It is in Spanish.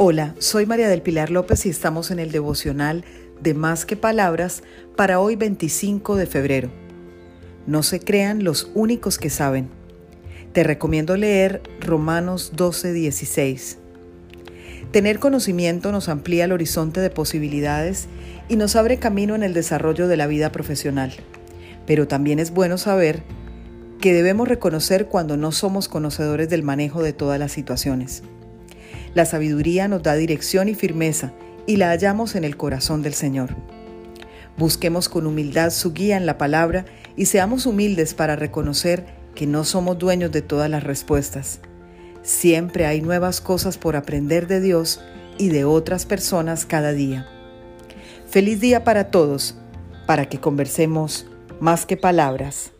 Hola, soy María del Pilar López y estamos en el devocional de Más que Palabras para hoy 25 de febrero. No se crean los únicos que saben. Te recomiendo leer Romanos 12, 16. Tener conocimiento nos amplía el horizonte de posibilidades y nos abre camino en el desarrollo de la vida profesional. Pero también es bueno saber que debemos reconocer cuando no somos conocedores del manejo de todas las situaciones. La sabiduría nos da dirección y firmeza y la hallamos en el corazón del Señor. Busquemos con humildad su guía en la palabra y seamos humildes para reconocer que no somos dueños de todas las respuestas. Siempre hay nuevas cosas por aprender de Dios y de otras personas cada día. Feliz día para todos, para que conversemos más que palabras.